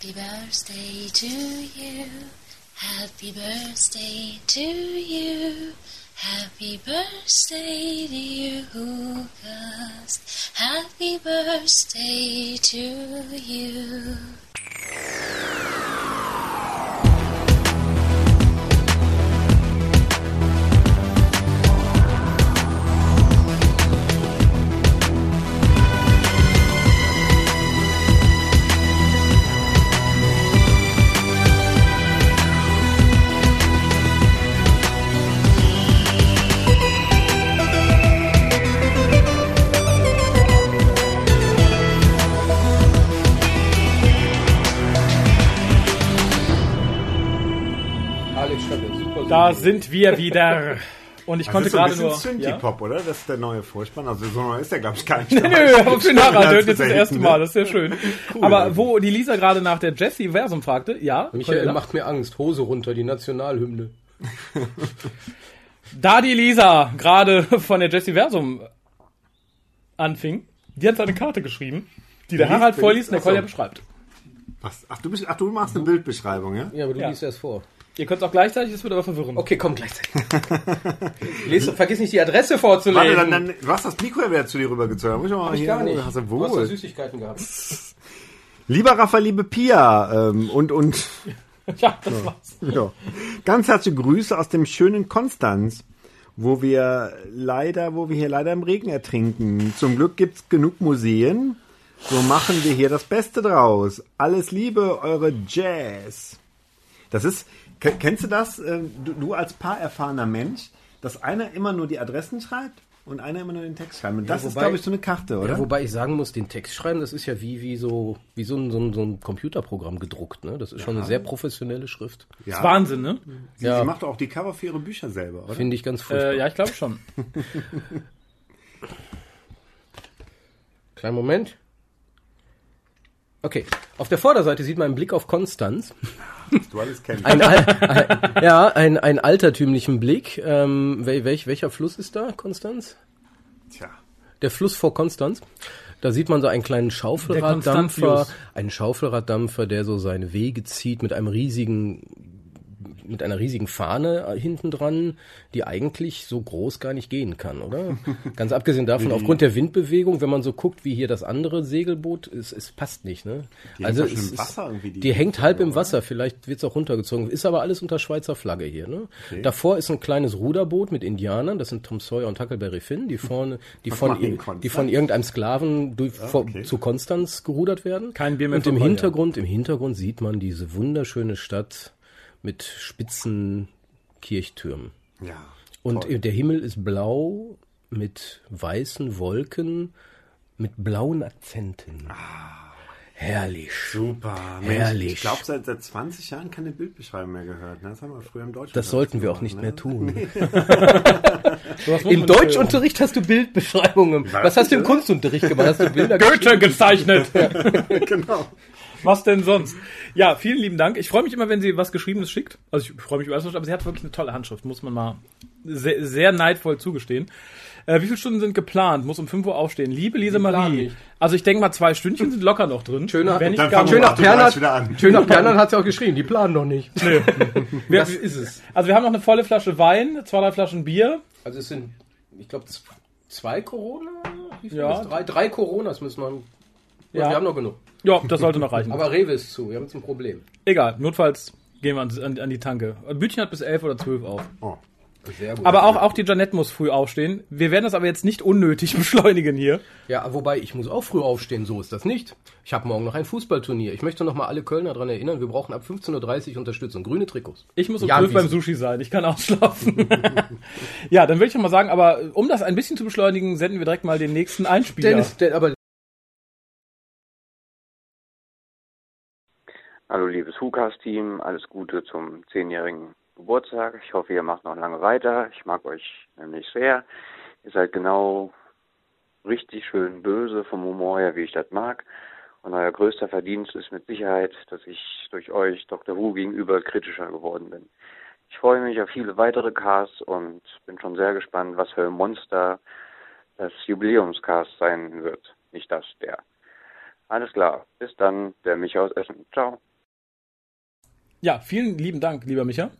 Happy birthday to you. Happy birthday to you. Happy birthday, dear August. Happy birthday to you. Da sind wir wieder. Und ich Das konnte ist so ein gerade bisschen nur. Synthie-Pop, oder? Das ist der neue Vorspann. Also so neu ist der, glaube ich, gar nicht. Nö, nö, aber für Nachher hört jetzt das erste ne? Mal, das ist ja schön. Cool, aber also. wo die Lisa gerade nach der Jessie Versum fragte, ja, Michael macht mir Angst. Hose runter, die Nationalhymne. da die Lisa gerade von der Jessie Versum anfing, die hat seine Karte geschrieben, die der Harald vorliest und der. Kolja beschreibt. Was? Ach, du bist, ach, du machst eine Bildbeschreibung, ja? Ja, aber du Ja. liest erst vor. Ihr könnt es auch gleichzeitig, es wird aber verwirrend. Okay, komm gleichzeitig. Lies, vergiss nicht die Adresse Warte, vorzulesen. dann, dann, du hast das Mikro ja wieder zu dir rübergezogen. Muss ich mal Hab ich hier- gar nicht. Hast du Du hast wohl. Süßigkeiten gehabt. Lieber Rafa, liebe Pia ähm, und, und Ja, das war's. ja. ganz herzliche Grüße aus dem schönen Konstanz, wo wir leider, wo wir hier leider im Regen ertrinken. Zum Glück gibt's genug Museen. So machen wir hier das Beste draus. Alles Liebe, eure Jazz. Das ist, kennst du das, äh, du, du als paarerfahrener Mensch, dass einer immer nur die Adressen schreibt und einer immer nur den Text schreibt? Und das ist, wobei- glaube ich, so eine Karte, oder? Ja, wobei ich sagen muss, den Text schreiben, das ist ja wie, wie so, wie so ein, so ein, so ein Computerprogramm gedruckt, ne? Das ist schon eine sehr professionelle Schrift. Das ist Wahnsinn, ne? Sie, Ja. sie macht auch die Cover für ihre Bücher selber, oder? Finde ich ganz furchtbar. Äh, ja, ich glaube schon. Kleinen Moment. Okay, auf der Vorderseite sieht man einen Blick auf Konstanz. du alles kennst. Ein, al ein, ja, ein, einen altertümlichen Blick. Ähm, wel, welch, welcher Fluss ist da, Konstanz? Tja. Der Fluss vor Konstanz. Da sieht man so einen kleinen Schaufelraddampfer, einen Schaufelraddampfer, der so seine Wege zieht mit einem riesigen, mit einer riesigen Fahne hinten dran, die eigentlich so groß gar nicht gehen kann, oder? Ganz abgesehen davon, aufgrund der Windbewegung, wenn man so guckt, wie hier das andere Segelboot, es, es passt nicht, ne? Die hängt also schon es Wasser irgendwie, die- die hängt halb im Wasser, vielleicht wird's auch runtergezogen, ist aber alles unter Schweizer Flagge hier, ne? Davor ist ein kleines Ruderboot mit Indianern, das sind Tom Sawyer und Huckleberry Finn, die vorne, die von, machen die Konstanz? von irgendeinem Sklaven durch, vor, okay. zu Konstanz gerudert werden. Kein Bier mehr Und im. Hintergrund, im Hintergrund sieht man diese wunderschöne Stadt mit spitzen Kirchtürmen. Ja. Und toll. der Himmel ist blau mit weißen Wolken, mit blauen Akzenten. Herrlich. Super. Mensch, Herrlich. Ich glaube, seit, seit 20 Jahren keine Bildbeschreibung mehr gehört. Ne? Das haben wir früher im Deutschen. Das sollten wir auch nicht mehr tun. Im Deutschunterricht hast du Bildbeschreibungen. Was hast du im Kunstunterricht gemacht? Hast du Bilder. Goethe gezeichnet. genau. Was denn sonst? Ja, vielen lieben Dank. Ich freue mich immer, wenn sie was Geschriebenes schickt. Also ich freue mich über alles, aber sie hat wirklich eine tolle Handschrift, muss man mal sehr, sehr neidvoll zugestehen. Äh, wie viele Stunden sind geplant? Muss um 5 Uhr aufstehen. Liebe Lise planen Marie. nicht. Also ich denke mal, zwei Stündchen sind locker noch drin. Schöner- Wenn Dann gar fangen nicht. wir Schön nach Ach, du greifst Pernat, wieder an. schön nach Pernat hat sie auch geschrieben. Die planen noch nicht. Wir, Das ist es. also wir haben noch eine volle Flasche Wein, zwei, drei Flaschen Bier. Also es sind, ich glaube, zwei Corona? Wie viel Ja. ist? Drei, drei Coronas müssen wir. Ja. Wir haben noch genug. Ja, das sollte noch reichen. Aber Rewe ist zu. Wir haben jetzt ein Problem. Egal, notfalls gehen wir an, an, an die Tanke. Bütchen hat bis 11 oder 12 auf. Oh. Sehr gut. Aber auch, auch die Janette muss früh aufstehen. Wir werden das aber jetzt nicht unnötig beschleunigen hier. Ja, wobei ich muss auch früh aufstehen, so ist das nicht. Ich habe morgen noch ein Fußballturnier. Ich möchte noch mal alle Kölner daran erinnern, wir brauchen ab 15.30 Uhr Unterstützung. Grüne Trikots. Ich muss um Ja, 12 beim Sushi sein. Ich kann ausschlafen. ja, dann will ich mal sagen, aber um das ein bisschen zu beschleunigen, senden wir direkt mal den nächsten Einspieler. Dennis, aber Hallo liebes Hukas-Team, alles Gute zum zehnjährigen Geburtstag. Ich hoffe, ihr macht noch lange weiter. Ich mag euch nämlich sehr. Ihr seid genau richtig schön böse vom Humor her, wie ich das mag. Und euer größter Verdienst ist mit Sicherheit, dass ich durch euch Dr. Who gegenüber kritischer geworden bin. Ich freue mich auf viele weitere Casts und bin schon sehr gespannt, was für ein Monster das Jubiläumscast sein wird. Nicht das, der. Alles klar. Bis dann, der Micha aus Essen. Ciao. Ja, vielen lieben Dank, lieber Micha.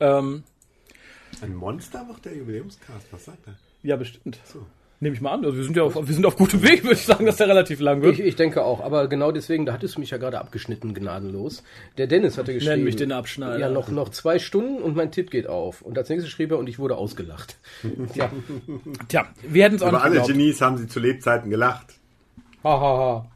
Ähm, Ein Monster wird der Jubiläumscast. Was sagt er? ja, bestimmt. Nehme ich mal an. Also wir sind ja auf, wir sind auf gutem Weg, würde ich sagen, dass der relativ lang wird. Ich, ich denke auch, aber genau deswegen, da hattest du mich ja gerade abgeschnitten, gnadenlos. Der Dennis hatte geschrieben. Nenn mich den Abschneider. Ja, noch, noch zwei Stunden und mein Tipp geht auf. Und als nächstes schrieb er und ich wurde ausgelacht. Ja. Tja, wir hätten es auch Über nicht alle geglaubt. Genies haben sie zu Lebzeiten gelacht. Ha, ha, ha.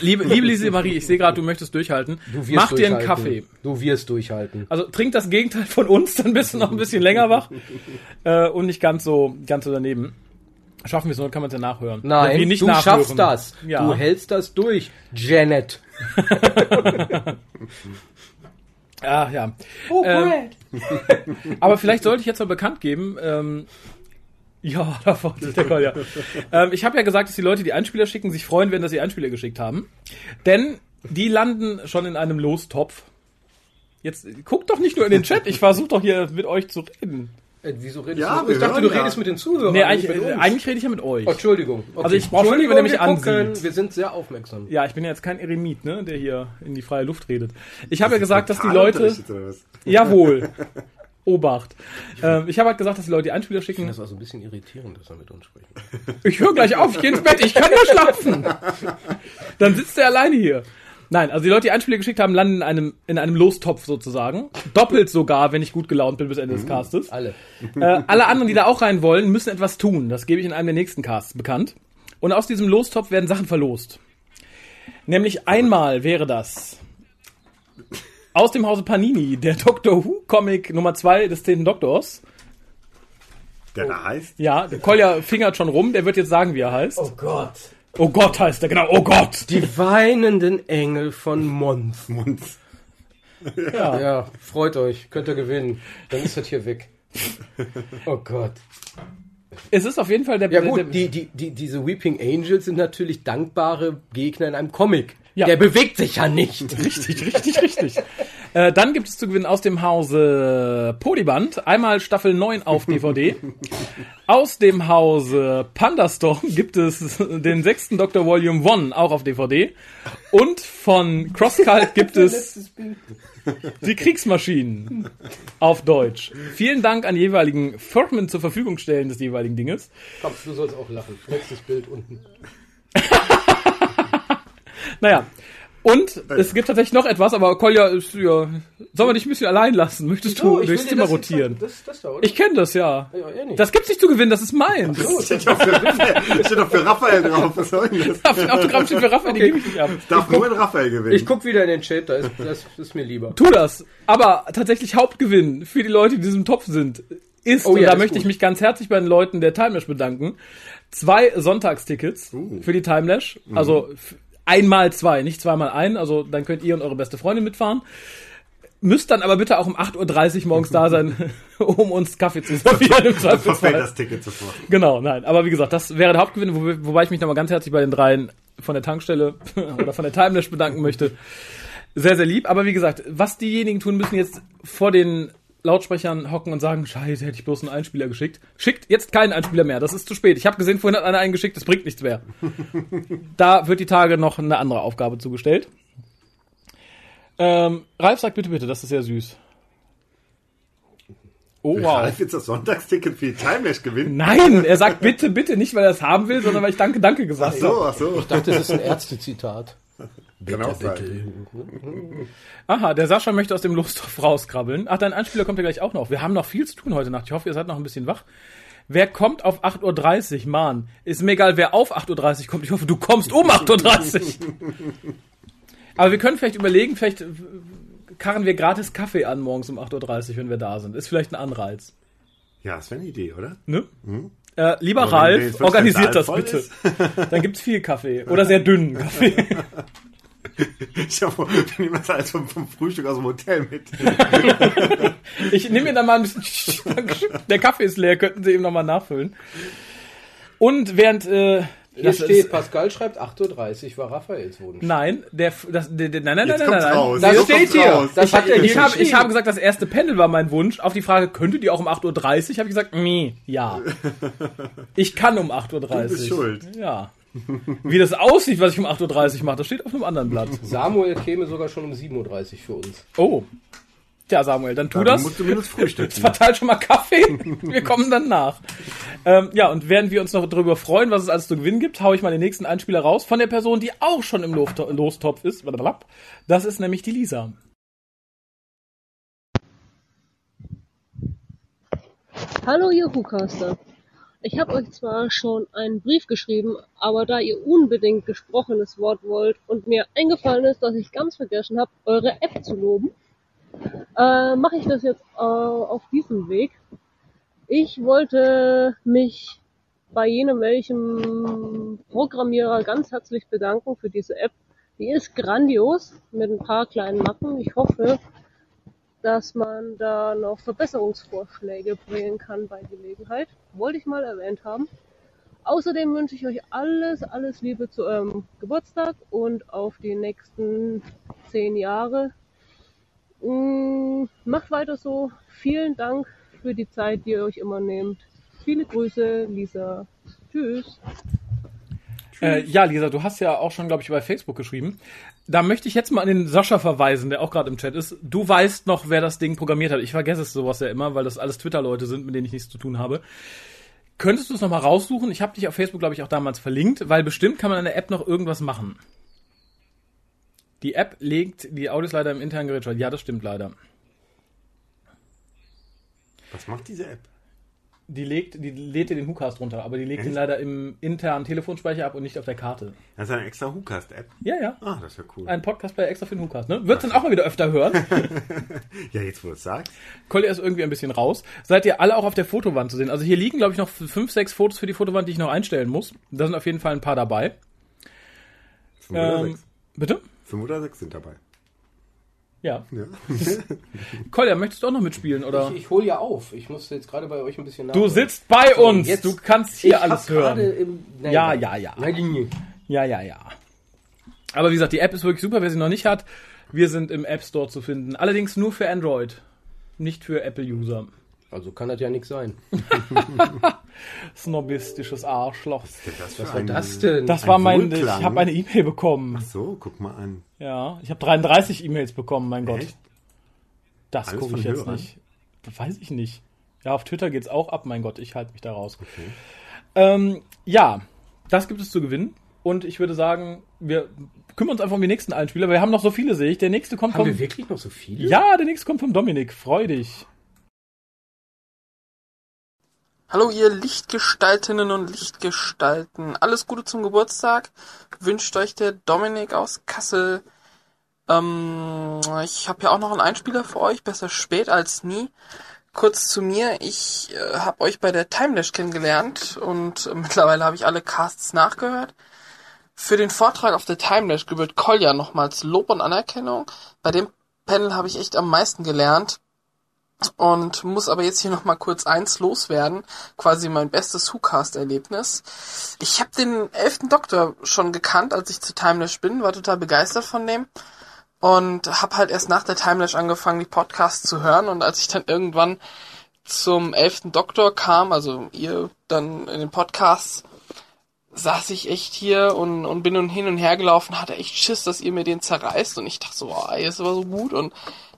Liebe, liebe Lise Marie, ich sehe gerade, du möchtest durchhalten. Du wirst Mach dir einen. Kaffee. Du wirst durchhalten. Also trink das Gegenteil von uns, dann bist du noch ein bisschen länger wach äh, und nicht ganz so ganz so daneben. Schaffen wir es, nur kann man es ja nachhören. Nein, Wir nicht du nachhören. schaffst das. Ja. Du hältst das durch, Janet. Ah, ja. Oh, Ähm, Aber vielleicht sollte ich jetzt mal bekannt geben, ähm, ja, da freut sich der Kolja. ähm, ich habe ja gesagt, dass die Leute, die Einspieler schicken, sich freuen werden, dass sie Einspieler geschickt haben. Denn die landen schon in einem Lostopf. Jetzt guckt doch nicht nur in den Chat, ich versuche doch hier mit euch zu reden. Äh, wieso redest Ja, du? Ich dachte, du ja. redest mit den Zuhörern. Nee, nicht eigentlich, mit uns. eigentlich rede ich ja mit euch. Oh, Entschuldigung. Okay. Also ich brauche schon nicht, wenn er mich ansieht. Wir sind sehr aufmerksam. Ja, ich bin ja jetzt kein Eremit, ne, der hier in die freie Luft redet. Ich habe ja gesagt, dass die Leute... Jawohl. Obacht. Ähm, ich habe halt gesagt, dass die Leute die Einspieler schicken. Das war so ein bisschen irritierend, dass er mit uns spricht. Ich höre gleich auf, ich gehe ins Bett, ich kann ja schlafen. Dann sitzt er alleine hier. Nein, also die Leute, die Einspieler geschickt haben, landen in einem, in einem Lostopf sozusagen. Doppelt sogar, wenn ich gut gelaunt bin bis Ende des Castes. Alle. Äh, alle anderen, die da auch rein wollen, müssen etwas tun. Das gebe ich in einem der nächsten Casts bekannt. Und aus diesem Lostopf werden Sachen verlost. Nämlich einmal wäre das aus dem Hause Panini, der Doctor Who Comic Nummer 2 des 10. Doktors. Der da heißt? Ja, der Kolja fingert schon rum, der wird jetzt sagen, wie er heißt. Oh Gott. Oh Gott heißt er, genau, oh Gott. Die weinenden Engel von Mons. Munz. Ja. Ja, freut euch. Könnt ihr gewinnen. Dann ist das hier weg. Oh Gott. Es ist auf jeden Fall der... Ja der, gut, die, die, die, diese Weeping Angels sind natürlich dankbare Gegner in einem Comic. Ja. Der bewegt sich ja nicht. Richtig, richtig, richtig. Äh, dann gibt es zu gewinnen aus dem Hause Polyband einmal Staffel 9 auf DVD. aus dem Hause Pandastorm gibt es den sechsten Dr. Volume 1 auch auf DVD. Und von CrossCult gibt es die Kriegsmaschinen auf Deutsch. Vielen Dank an die jeweiligen Firmen zur Verfügung stellen des jeweiligen Dinges. Komm, du sollst auch lachen. Nächstes Bild unten. Naja. Und es gibt tatsächlich noch etwas, aber Kolja ist ja. Sollen wir dich ein bisschen allein lassen? Möchtest du ich durchs Zimmer das rotieren? Das, das da? Ich kenne das ja. ja, nicht. Das gibt's nicht zu gewinnen, das ist meins. Steht doch für, steht doch für Raphael drauf. Was soll denn das? Auf dem Autogramm steht für Raphael, die gebe ich nicht ab. Darf nur ein Raphael gewinnen. ich guck wieder in den Chat, da ist, das ist mir lieber. Tu das. Aber tatsächlich Hauptgewinn für die Leute, die in diesem Topf sind, ist, Oh und ja, da ist möchte ich gut. mich ganz herzlich bei den Leuten der Timelash bedanken, zwei Sonntagstickets Uh. für die Timelash. Mhm. Also einmal zwei, nicht zweimal ein. Also dann könnt ihr und eure beste Freundin mitfahren. Müsst dann aber bitte auch um 8.30 Uhr morgens da sein, um uns Kaffee zu servieren im verfällt Zweifelsfall. das Ticket sofort. Genau, nein. Aber wie gesagt, das wäre der Hauptgewinn, wo, wobei ich mich nochmal ganz herzlich bei den dreien von der Tankstelle oder von der Timelash bedanken möchte. Sehr, sehr lieb. Aber wie gesagt, was diejenigen tun, müssen jetzt vor den Lautsprechern hocken und sagen, scheiße, hätte ich bloß einen Einspieler geschickt. Schickt jetzt keinen Einspieler mehr, das ist zu spät. Ich habe gesehen, vorhin hat einer einen geschickt, das bringt nichts mehr. da wird die Tage noch eine andere Aufgabe zugestellt. Ähm, Ralf sagt bitte, bitte, das ist sehr süß. Oh, wow. Ralf jetzt das Sonntagsticket für die Timelash gewinnen? Nein, er sagt bitte, bitte, nicht weil er es haben will, sondern weil ich danke, danke gesagt So, habe. ach so. Ich dachte, das ist ein Ärztezitat. Kann auch sein. Aha, der Sascha möchte aus dem Lostopf rauskrabbeln. Ach, dein Einspieler kommt ja gleich auch noch. Wir haben noch viel zu tun heute Nacht. Ich hoffe, ihr seid noch ein bisschen wach. Wer kommt auf 8.30 Uhr? Mann, ist mir egal, wer auf 8.30 Uhr kommt. Ich hoffe, du kommst um 8.30 Uhr. Aber wir können vielleicht überlegen, vielleicht karren wir gratis Kaffee an morgens um 8.30 Uhr, wenn wir da sind. Ist vielleicht ein Anreiz. Ja, das wäre eine Idee, oder? Ne? Äh, lieber Aber Ralf, organisiert das bitte. ist. Dann gibt's viel Kaffee. Oder sehr dünnen Kaffee. Ich hab, ich nehme das alles vom, vom Frühstück aus dem Hotel mit. Ich nehme mir dann mal ein bisschen. Der Kaffee ist leer, könnten Sie eben nochmal nachfüllen. Und während. Äh, Hier das steht, ist, Pascal schreibt 8.30 Uhr war Raphaels Wunsch. nein, der, das, der, der, nein, nein, nein, Jetzt nein, nein, nein. raus. Das Jetzt steht hier. raus. Das hat er Ich hier habe, ich habe gesagt, das erste Panel war mein Wunsch. Auf die Frage, könntet ihr auch um 8.30 Uhr? Habe ich gesagt, nee, ja. Ich kann um 8.30 Uhr. Du bist schuld. Ja. Wie das aussieht, was ich um 8.30 Uhr mache, das steht auf einem anderen Blatt. Samuel käme sogar schon um 7.30 Uhr für uns. Oh. Tja, Samuel, dann tu Dann das. musst du zumindest frühstücken. Verteil schon mal Kaffee. Wir kommen dann nach. Ähm, ja, und während wir uns noch darüber freuen, was es alles zu gewinnen gibt, hau ich mal den nächsten Einspieler raus von der Person, die auch schon im Losto- Lostopf ist. Das ist nämlich die Lisa. Hallo ihr Hucaster. Ich habe euch zwar schon einen Brief geschrieben, aber da ihr unbedingt gesprochenes Wort wollt und mir eingefallen ist, dass ich ganz vergessen habe, eure App zu loben, äh, mache ich das jetzt äh, auf diesem Weg. Ich wollte mich bei jenem welchem Programmierer ganz herzlich bedanken für diese App. Die ist grandios mit ein paar kleinen Macken. Ich hoffe, dass man da noch Verbesserungsvorschläge bringen kann bei Gelegenheit. Wollte ich mal erwähnt haben. Außerdem wünsche ich euch alles, alles Liebe zu eurem Geburtstag und auf die nächsten zehn Jahre. Mm, Macht weiter so. Vielen Dank für die Zeit, die ihr euch immer nehmt. Viele Grüße, Lisa. Tschüss. Äh, ja, Lisa, du hast ja auch schon, glaube ich, bei Facebook geschrieben. Da möchte ich jetzt mal an den Sascha verweisen, der auch gerade im Chat ist. Du weißt noch, wer das Ding programmiert hat. Ich vergesse es sowas ja immer, weil das alles Twitter-Leute sind, mit denen ich nichts zu tun habe. Könntest du es nochmal raussuchen? Ich habe dich auf Facebook, glaube ich, auch damals verlinkt, weil bestimmt kann man an der App noch irgendwas machen. Die App legt die Audios leider im internen Gerät. Ja, das stimmt leider. Was macht diese App? Die legt, die lädt dir den WhoCast runter, aber die legt ihn Echt? leider im internen Telefonspeicher ab und nicht auf der Karte. Das ist eine extra WhoCast-App. Ja, ja. Ah, das ist ja cool. Ein Podcast-Player extra für den WhoCast, ne? Wird's dann auch mal wieder öfter hören. Ja, jetzt wo du es sagst. Kolja ist irgendwie ein bisschen raus. Seid ihr alle auch auf der Fotowand zu sehen? Also hier liegen, glaube ich, noch fünf, sechs Fotos für die Fotowand, die ich noch einstellen muss. Da sind auf jeden Fall ein paar dabei. Fünf oder Ähm, sechs. bitte? Fünf oder sechs sind dabei. Ja. Ja. Kolja, möchtest du auch noch mitspielen, oder? Ich, ich hole ja auf. Ich muss jetzt gerade bei euch ein bisschen nach. Du sitzt bei So, uns. jetzt- du kannst hier ich alles hören. Im, nein, Ja, ja, ja. Nein, Ja, ja, ja. Aber wie gesagt, die App ist wirklich super. Wer sie noch nicht hat, wir sind im App Store zu finden. Allerdings nur für Android. Nicht für Apple-User. Also kann das ja nichts sein. Snobistisches Arschloch. Das Was war das denn? Das war mein, ich Wohlklang. habe eine E-Mail bekommen. So, guck mal an. Ja, ich habe 33 E-Mails bekommen, mein Gott. Echt? Das gucke ich jetzt Hörern? nicht. Das weiß ich nicht. Ja, auf Twitter geht's auch ab, mein Gott, ich halte mich da raus. Ähm, ja, das gibt es zu gewinnen. Und ich würde sagen, wir kümmern uns einfach um die nächsten Einspieler. Wir haben noch so viele, sehe ich. Der nächste kommt Haben vom. wir wirklich noch so viele? Ja, der nächste kommt vom Dominik. Freu dich. Hallo ihr Lichtgestaltinnen und Lichtgestalten. Alles Gute zum Geburtstag. Wünscht euch der Dominik aus Kassel. Ähm, ich habe ja auch noch einen Einspieler für euch. Besser spät als nie. Kurz zu mir. Ich äh, habe euch bei der Timelash kennengelernt und äh, mittlerweile habe ich alle Casts nachgehört. Für den Vortrag auf der Timelash gebührt Kolja nochmals Lob und Anerkennung. Bei dem Panel habe ich echt am meisten gelernt und muss aber jetzt hier noch mal kurz eins loswerden, quasi mein bestes WhoCast-Erlebnis. Ich habe den elften Doktor schon gekannt, als ich zu Timelash bin, war total begeistert von dem. Und habe halt erst nach der Timelash angefangen, die Podcasts zu hören. Und als ich dann irgendwann zum elften Doktor kam, also ihr dann in den Podcasts, saß ich echt hier und, und bin nun hin und her gelaufen, hatte echt Schiss, dass ihr mir den zerreißt. Und ich dachte so, oh, ey, ist aber so gut. Und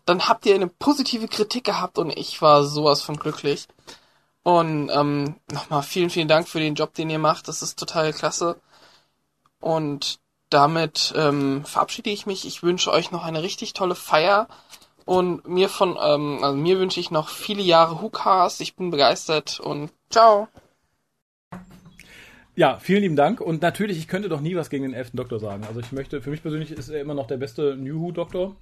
dann habt ihr eine positive Kritik gehabt und ich war sowas von glücklich. Und ähm, nochmal vielen, vielen Dank für den Job, den ihr macht. Das ist total klasse. Und damit ähm, verabschiede ich mich. Ich wünsche euch noch eine richtig tolle Feier. Und mir von, ähm, also mir wünsche ich noch viele Jahre Hookahs. Ich bin begeistert und ciao. Ja, vielen lieben Dank. Und natürlich, ich könnte doch nie was gegen den elften Doktor sagen. Also ich möchte, für mich persönlich ist er immer noch der beste New Who Doktor.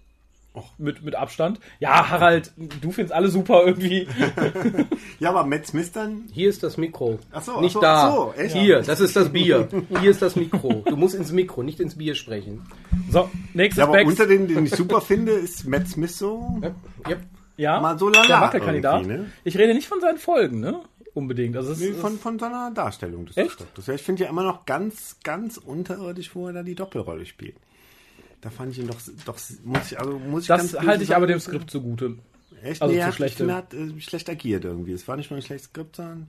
Mit, mit Abstand. Ja, Harald, du findest alle super irgendwie. Ja, aber Matt Smith dann? Hier ist das Mikro. Ach so, ach nicht so, da. ach so, echt? Hier, das ist das Bier. Hier ist das Mikro. Du musst ins Mikro, nicht ins Bier sprechen. So, nächstes Ja, aber Back. unter den, den ich super finde, ist Matt Smith so Ja. Ja, mal so lala der Wackelkandidat. ne? Ich rede nicht von seinen Folgen, ne? Unbedingt. Also es Nee, von, von seiner Darstellung des Echt? Ja, ich finde ja immer noch ganz, ganz unterirdisch, wo er da die Doppelrolle spielt. Da fand ich ihn doch, doch muss ich, also muss ich das halte ich aber sagen, dem Skript zugute. Echt? also nee, zu er hat, er äh, schlecht agiert irgendwie. Es war nicht nur ein schlechtes Skript, sondern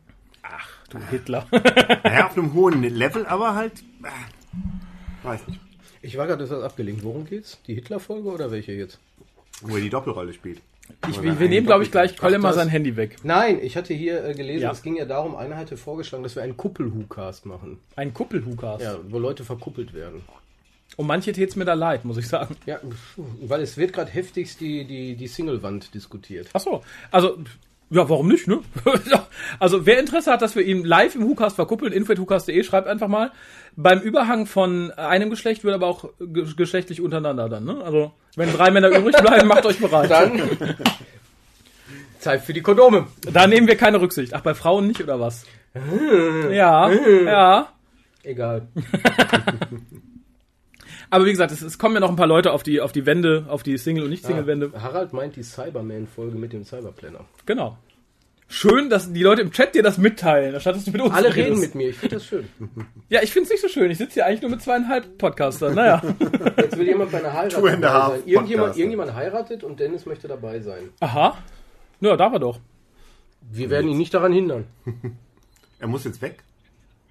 Du Hitler. naja, auf einem hohen Level, aber halt, äh, weiß nicht, Ich war gerade etwas abgelenkt. Worum geht's? Die Hitler-Folge oder welche jetzt? wo er die Doppelrolle spielt. Ich, wir, nehmen, glaube ich, gleich Ach, Colin mal sein Handy weg. Nein, ich hatte hier äh, gelesen, Ja. es ging ja darum, einer hatte vorgeschlagen, dass wir einen Kuppel-Who-Cast machen. Ein Kuppelhukas. Ja, wo Leute verkuppelt werden. Und manche tät's mir da leid, muss ich sagen. Ja, weil es wird gerade heftigst die, die, die Single-Wand diskutiert. Ach so, also ja, warum nicht, ne? Also wer Interesse hat, dass wir ihn live im WhoCast verkuppeln, info.whocast.de, schreibt einfach mal. Beim Überhang von einem Geschlecht wird aber auch ge geschlechtlich untereinander dann, ne? Also wenn drei Männer übrig bleiben, macht euch bereit. Dann Zeit für die Kondome. Da nehmen wir keine Rücksicht. Ach, bei Frauen nicht oder was? Ja, ja. Egal. Aber wie gesagt, es, es kommen ja noch ein paar Leute auf die, auf die Wände, auf die Single- und Nicht-Single-Wände. Harald meint die Cyberman-Folge mit dem Cyberplanner. Genau. Schön, dass die Leute im Chat dir das mitteilen, anstatt dass du mit uns Alle redest. reden mit mir, ich finde das schön. Ja, ich find's nicht so schön. Ich sitze hier eigentlich nur mit zweieinhalb Podcastern. Naja. Jetzt will jemand bei einer Heirat dabei sein. Irgendjemand, irgendjemand heiratet und Dennis möchte dabei sein. Aha. Ja, darf er doch. Wir werden ihn nicht daran hindern. Er muss jetzt weg.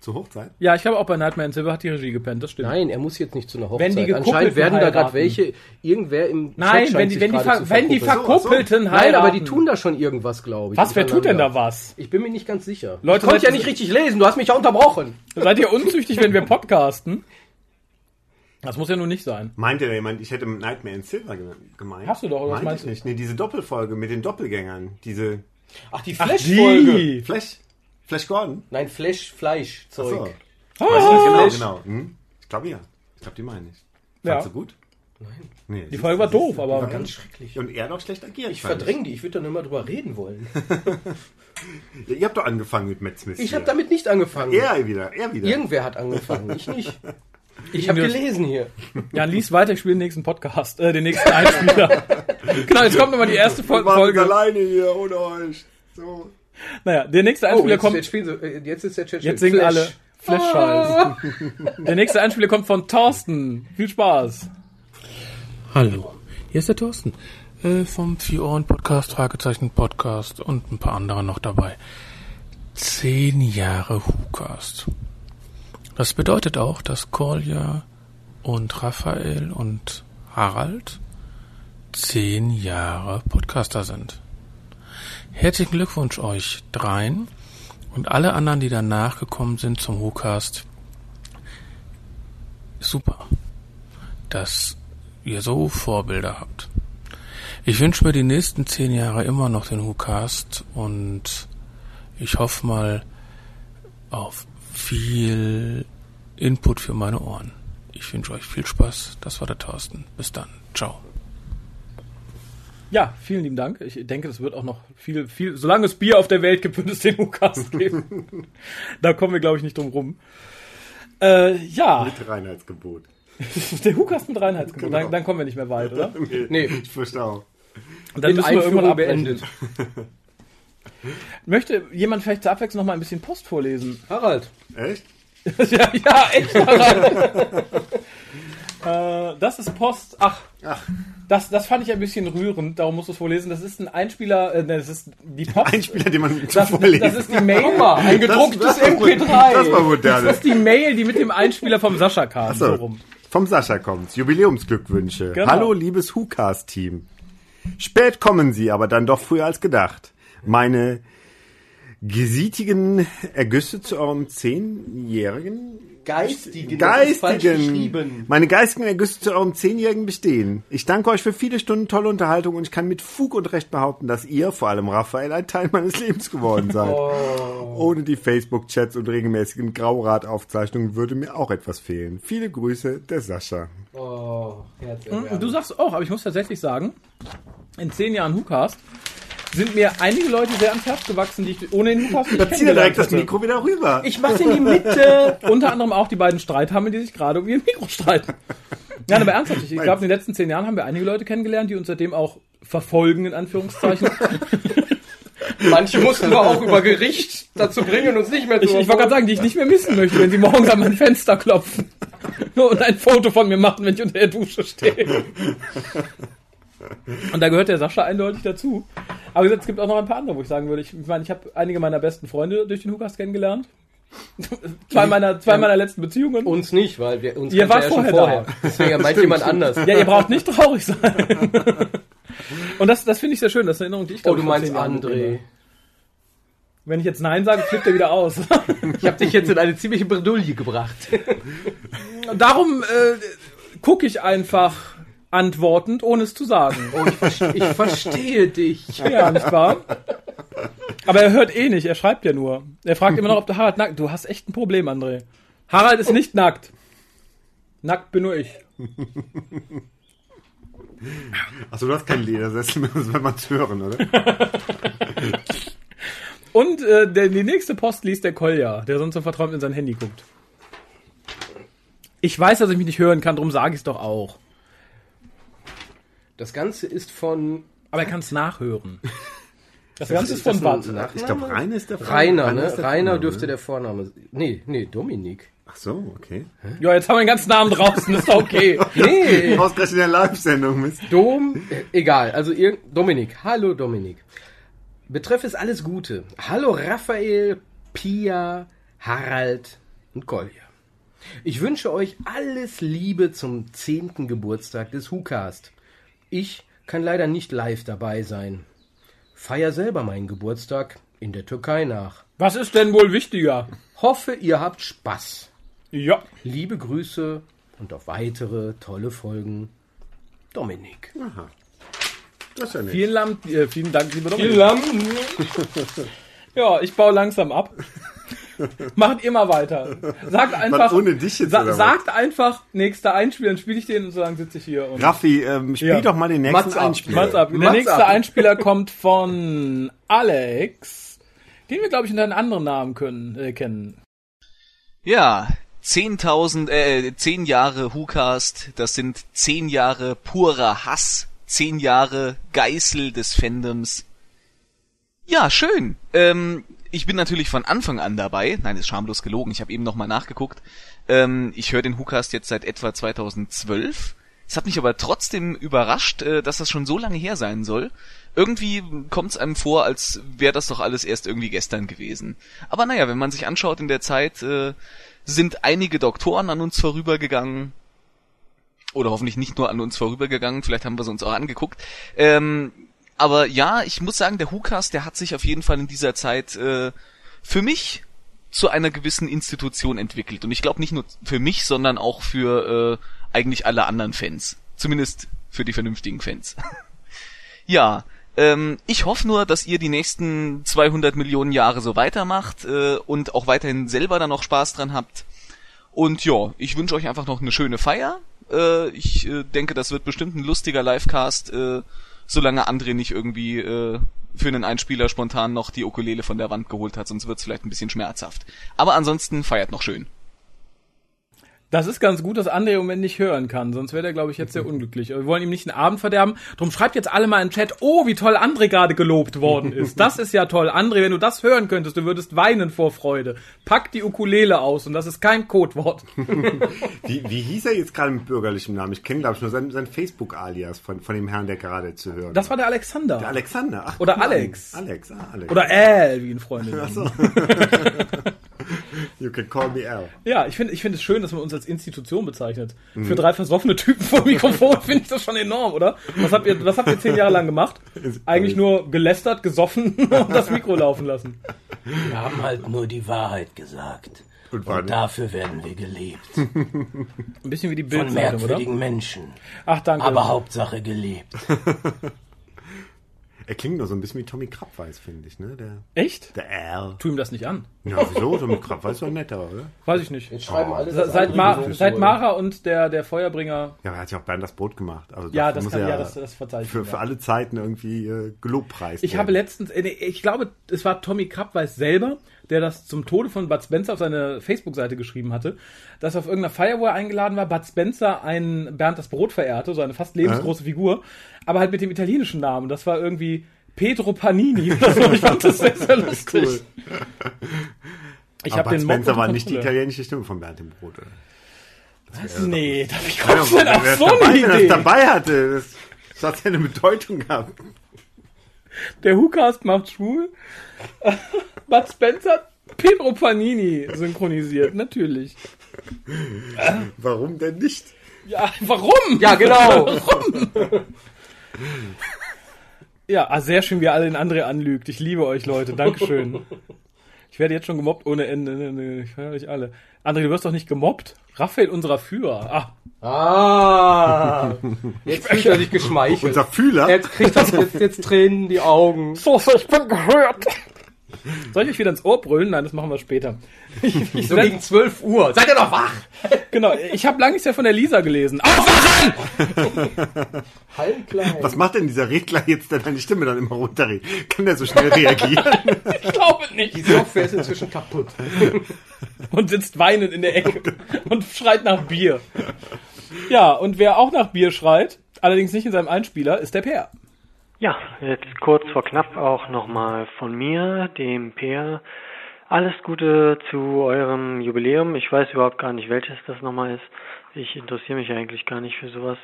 Zur Hochzeit. Ja, ich glaube auch bei Nightmare in Silver hat die Regie gepennt, das stimmt. Nein, er muss jetzt nicht zu einer Hochzeit. Wenn die Anscheinend werden da gerade welche, irgendwer im Nein, Chat wenn die, wenn die, wenn die. Verkuppelten Nein, heiraten. aber die tun da schon irgendwas, glaube ich. Was, wer tut denn da was? Ich bin mir nicht ganz sicher. Leute, ich konnte ja nicht richtig lesen, du hast mich ja unterbrochen. Seid ihr unzüchtig, wenn wir podcasten? Das muss ja nun nicht sein. Meinte da jemand, ich hätte Nightmare in Silver ge- gemeint? Hast du doch, oder was Meinte meinst ich du? nicht. Nee, diese Doppelfolge mit den Doppelgängern. Diese Ach, die Ach, Flash-Folge. die. Flash. Flash Gordon. Nein, Flash, Fleisch, Ach so. Zeug. Weiß ich nicht genau, genau. Hm? Ich glaube ja. Ich glaube, die meine ich. Ja. Fandst du gut? Nein. Nee, Die Folge war doof, aber War ganz schrecklich. Und er auch schlecht agiert. Ich verdränge die, ich würde da nur mal drüber reden wollen. Ja, ihr habt doch angefangen mit Matt Smith. Ich habe damit nicht angefangen. Er wieder, er wieder. Irgendwer hat angefangen, ich nicht. Ich habe gelesen hier. Ja, lies weiter, ich spiele den nächsten Podcast, äh, den nächsten Einspieler. genau, jetzt kommt nochmal die erste Fol Folge. alleine hier ohne euch. So. Naja, der nächste Oh, Einspieler jetzt, kommt. jetzt, spielen äh, jetzt ist der Chat Jetzt singen Flash. alle Flash-Scheiß. Der nächste Einspieler kommt von Thorsten. Viel Spaß. Hallo, hier ist der Thorsten äh, vom Vier Ohren Podcast, Fragezeichen Podcast und ein paar andere noch dabei. Zehn Jahre WhoCast. Das bedeutet auch, dass Kolja und Raphael und Harald zehn Jahre Podcaster sind. Herzlichen Glückwunsch euch dreien und alle anderen, die danach gekommen sind zum WhoCast. Super, dass ihr so Vorbilder habt. Ich wünsche mir die nächsten zehn Jahre immer noch den WhoCast und ich hoffe mal auf viel Input für meine Ohren. Ich wünsche euch viel Spaß. Das war der Thorsten. Bis dann. Ciao. Ja, vielen lieben Dank. Ich denke, das wird auch noch viel, viel, solange es Bier auf der Welt gibt, wird es den Lukas geben. da kommen wir, glaube ich, nicht drum rum. Äh, ja, Mit Reinheitsgebot. der Lukas mit Reinheitsgebot. Genau. Dann, dann kommen wir nicht mehr weit, oder? Nee. Ich verstehe auch. Und dann Mit müssen wir irgendwann Einführung abbrechen. beendet. Möchte jemand vielleicht zur Abwechslung noch mal ein bisschen Post vorlesen? Harald, Echt? ja, ja, echt. Äh, das ist Post. Ach, Ach, das, das fand ich ein bisschen rührend. Darum musst du es vorlesen. Das ist ein Einspieler. Äh, das ist die Post. ein Spieler, den man das, vorlesen das ist die Mail. ein gedrucktes das gut. MP3. Das war modern. Das ist die Mail, die mit dem Einspieler vom Sascha kam. So So, rum. vom Sascha kommt's. Jubiläumsglückwünsche. Genau. Hallo, liebes WhoCast-Team. Spät kommen Sie, aber dann doch früher als gedacht. Meine gesietigen Ergüsse zu eurem zehnjährigen Geistigen. geistigen, meine geistigen Ergüsse zu eurem zehnjährigen bestehen. Ich danke euch für viele Stunden tolle Unterhaltung und ich kann mit Fug und Recht behaupten, dass ihr, vor allem Raphael, ein Teil meines Lebens geworden seid. Ohne die Facebook-Chats und regelmäßigen Graurad-Aufzeichnungen würde mir auch etwas fehlen. Viele Grüße, der Sascha. Oh, du sagst auch, aber ich muss tatsächlich sagen, in zehn Jahren WhoCast sind mir einige Leute sehr ans Herz gewachsen, die ich ohne den WhoCast nicht zieh direkt das. Mikro wieder rüber. Ich mach's in die Mitte. Unter anderem auch die beiden Streithammer, die sich gerade um ihr Mikro streiten. Ja, aber ernsthaft, ich glaube, in den letzten zehn Jahren haben wir einige Leute kennengelernt, die uns seitdem auch verfolgen, in Anführungszeichen. Manche mussten wir auch über Gericht dazu bringen, uns nicht mehr zu Ich, ich wollte gerade sagen, die ich nicht mehr missen möchte, wenn sie morgens an mein Fenster klopfen und ein Foto von mir machen, wenn ich unter der Dusche stehe. Und da gehört der Sascha eindeutig dazu. Aber es gibt auch noch ein paar andere, wo ich sagen würde, ich, meine, ich habe einige meiner besten Freunde durch den Hukas kennengelernt. zwei meiner, zwei meiner letzten Beziehungen. Uns nicht, weil wir uns Ihr wart ja schon vorher vorher. Deswegen meint jemand anders. ja, ihr braucht nicht traurig sein. Und das, das finde ich sehr schön, das ist eine Erinnerung, die ich Oh, glaube du ich, vor meinst André. Wenn ich jetzt Nein sage, flippt er wieder aus. Ich habe dich jetzt in eine ziemliche Bredouille gebracht. Und Darum äh, gucke ich einfach antwortend, ohne es zu sagen. Oh, ich, ver- ich verstehe dich. Ja, nicht wahr? Aber er hört eh nicht, er schreibt ja nur. Er fragt immer noch, ob der Harald nackt Du hast echt ein Problem, André. Harald ist nicht nackt. Nackt bin nur ich. Achso, du hast kein Ledersessel mehr, das will man hören, oder? Und äh, der, die nächste Post liest der Kolja, der sonst so verträumt in sein Handy guckt. Ich weiß, dass ich mich nicht hören kann, darum sage ich es doch auch. Das Ganze ist von Aber er kann es nachhören. Das Ganze ist das von Bad. Ich glaube, Rainer ist der Rainer, ist ne? Rainer Vorname, dürfte der Vorname. Nee, nee, Dominik. Ach so, okay. Ja, jetzt haben wir den ganzen Namen draußen, ist doch okay. Nee, Ausgerechnet in der Live-Sendung, Mist. Dom, äh, egal, also ihr, Dominik. Hallo Dominik. Betreff ist alles Gute. Hallo Raphael, Pia, Harald und Kolja. Ich wünsche euch alles Liebe zum 10. Geburtstag des WhoCast. Ich kann leider nicht live dabei sein. Feier selber meinen Geburtstag in der Türkei nach. Was ist denn wohl wichtiger? Hoffe, ihr habt Spaß. Ja. Liebe Grüße und auf weitere tolle Folgen. Dominik. Aha. Das ist ja nett. Vielen, Lam äh, vielen Dank, lieber Dominik. Ja, ich baue langsam ab. Macht ihr mal weiter. Sagt einfach. ohne dich jetzt, sa oder was? sagt einfach, nächster Einspieler, dann spiele ich den und so lange sitze ich hier. Und Raffi, ähm, spiel Ja. doch mal den nächsten Mats. Einspieler. Mats ab. Der Mats nächste ab. Einspieler kommt von Alex, den wir, glaube ich, unter einem anderen Namen können, äh, kennen. Ja, 10.000, äh, 10 Jahre WhoCast, das sind 10 Jahre purer Hass, 10 Jahre Geißel des Fandoms. Ja, schön. Ähm, ich bin natürlich von Anfang an dabei. Nein, ist schamlos gelogen. Ich habe eben nochmal nachgeguckt. Ähm, ich höre den WhoCast jetzt seit etwa 2012. Es hat mich aber trotzdem überrascht, äh, dass das schon so lange her sein soll. Irgendwie kommt es einem vor, als wäre das doch alles erst irgendwie gestern gewesen. Aber naja, wenn man sich anschaut in der Zeit, äh, sind einige Doktoren an uns vorübergegangen. Oder hoffentlich nicht nur an uns vorübergegangen, vielleicht haben wir sie uns auch angeguckt. Ähm, aber ja, ich muss sagen, der WhoCast, der hat sich auf jeden Fall in dieser Zeit äh, für mich zu einer gewissen Institution entwickelt. Und ich glaube nicht nur für mich, sondern auch für äh, eigentlich alle anderen Fans. Zumindest für die vernünftigen Fans. ja, ähm, ich hoffe nur, dass ihr die nächsten 200 Millionen Jahre so weitermacht äh, und auch weiterhin selber dann noch Spaß dran habt. Und ja, ich wünsche euch einfach noch eine schöne Feier. Äh, ich äh, denke, das wird bestimmt ein lustiger Livecast, äh, solange André nicht irgendwie äh, für einen Einspieler spontan noch die Ukulele von der Wand geholt hat, sonst wird's vielleicht ein bisschen schmerzhaft. Aber ansonsten feiert noch schön. Das ist ganz gut, dass André im Moment nicht hören kann, sonst wäre der, glaube ich, jetzt sehr unglücklich. Aber wir wollen ihm nicht den Abend verderben. Drum schreibt jetzt alle mal im Chat, oh, wie toll André gerade gelobt worden ist. Das ist ja toll. André, wenn du das hören könntest, du würdest weinen vor Freude. Pack die Ukulele aus und das ist kein Codewort. Wie, wie hieß er jetzt gerade mit bürgerlichem Namen? Ich kenne, glaube ich, nur sein, sein Facebook-Alias von, von dem Herrn, der gerade zu hören Das war der Alexander. Der Alexander. Ach, Oder. Alex. Alex, ah, Alex. Oder Al, wie ihn Freunde nennen. so. You can call me Al. Ja, ich finde ich finde es schön, dass man uns als Institution bezeichnet. Für drei versoffene Typen vor dem Mikrofon finde ich das schon enorm, oder? Was habt ihr, was habt ihr zehn Jahre lang gemacht? Eigentlich nur gelästert, gesoffen und das Mikro laufen lassen. Wir haben halt nur die Wahrheit gesagt. Und Und, dafür werden wir gelebt. Ein bisschen wie die Von Bildzeitung, oder? merkwürdigen Menschen. Ach, danke. Aber Hauptsache gelebt. Er klingt nur so ein bisschen wie Tommy Krabweis, finde ich, ne? Der, Echt? der Al. Tu ihm das nicht an. Ja, wieso? Tommy Krabweis ist doch netter, oder? Weiß ich nicht. Jetzt schreiben alle, Seit, Ma seit. Mara und der, der Feuerbringer. Ja, er hat ja auch Bernd das Brot gemacht. Also Ja, das muss kann, er ja, das, das verzeichnen. für, für alle Zeiten irgendwie äh, gelobpreist Ich werden. habe letztens, äh, nee, ich glaube, es war Tommy Krabweis selber, der das zum Tode von Bud Spencer auf seine Facebook-Seite geschrieben hatte, dass auf irgendeiner Feier, wo er eingeladen war, Bud Spencer einen Bernd das Brot verehrte, so eine fast lebensgroße Figur, aber halt mit dem italienischen Namen. Das war irgendwie Pedro Panini oder so. Ich fand das sehr, sehr lustig. Cool. Ich Aber habe Bud den Spencer war nicht die italienische Stimme von Bernd im Brot. Oder? Was? Nee, da Ja, kommst du denn auf so dabei, eine er es Idee? dabei hatte, das, das hat ja eine Bedeutung gehabt. Der Hookast macht schwul. Bud Spencer Pedro Panini synchronisiert, natürlich. Warum denn nicht? Ja, warum? Ja, genau. Ja, ah, sehr schön, wie er alle den André anlügt. Ich liebe euch, Leute. Dankeschön. Ich werde jetzt schon gemobbt ohne Ende. Ich höre euch alle. André, du wirst doch nicht gemobbt? Raphael, unserer Führer. Ah, Ah, jetzt fühlt er sich geschmeichelt. Unser Fühler? Jetzt kriegt er jetzt, jetzt Tränen in die Augen. so, ich bin gehört. Soll ich euch wieder ins Ohr brüllen? Nein, das machen wir später. Ich, ich, So gegen 12 Uhr. Seid ihr noch wach? genau, ich habe lange nichts mehr von der Lisa gelesen. Aufwachen! Halbklein. Was macht denn dieser Regler jetzt, der deine Stimme dann immer runterregt? Kann der so schnell reagieren? Ich glaube nicht. Die Software ist inzwischen kaputt. und sitzt weinend in der Ecke und schreit nach Bier. Ja, und wer auch nach Bier schreit, allerdings nicht in seinem Einspieler, ist der Per. Ja, jetzt kurz vor knapp auch nochmal von mir, dem Peer. Alles Gute zu eurem Jubiläum. Ich weiß überhaupt gar nicht, welches das nochmal ist. Ich interessiere mich eigentlich gar nicht für sowas.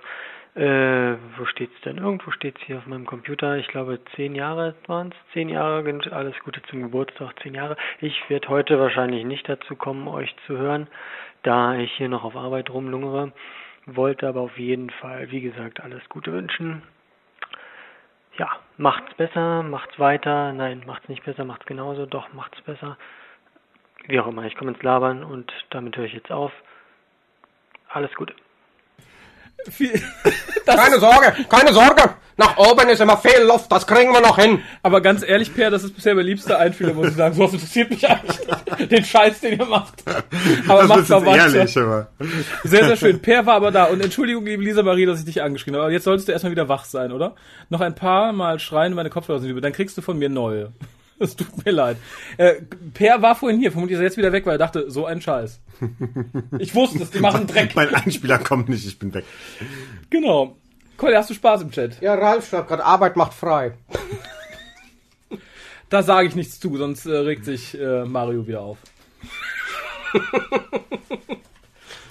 Äh, wo steht's denn? Irgendwo steht's hier auf meinem Computer. Ich glaube, zehn Jahre waren's. Zehn Jahre. Alles Gute zum Geburtstag. Zehn Jahre. Ich werde heute wahrscheinlich nicht dazu kommen, euch zu hören, da ich hier noch auf Arbeit rumlungere. Wollte aber auf jeden Fall, wie gesagt, alles Gute wünschen ja, macht's besser, macht's weiter, nein, macht's nicht besser, macht's genauso, doch, macht's besser. Wie auch immer, ich komme ins Labern und damit höre ich jetzt auf. Alles Gute. Viel, Keine Sorge, keine Sorge. Nach oben ist immer viel Luft, das kriegen wir noch hin. aber ganz ehrlich, Per, das ist bisher mein liebster Einspieler, muss ich sagen. Sowas interessiert mich eigentlich. Den Scheiß, den ihr macht. Aber das macht weiter. ehrlich, aber. Sehr, sehr schön. Per war aber da. Und Entschuldigung, liebe Lisa Marie, dass ich dich angeschrien habe. Aber jetzt solltest du erstmal wieder wach sein, oder? Noch ein paar Mal schreien, meine Kopfhörer sind über. Dann kriegst du von mir neue. Es tut mir leid. Äh, per war vorhin hier. Vermutlich ist er jetzt wieder weg, weil er dachte, so ein Scheiß. Ich wusste es, die machen Dreck. Mein Einspieler kommt nicht, ich bin weg. Genau. Cool, hast du Spaß im Chat? Ja, Ralf schreibt gerade, Arbeit macht frei. Da sage ich nichts zu, sonst äh, regt sich äh, Mario wieder auf.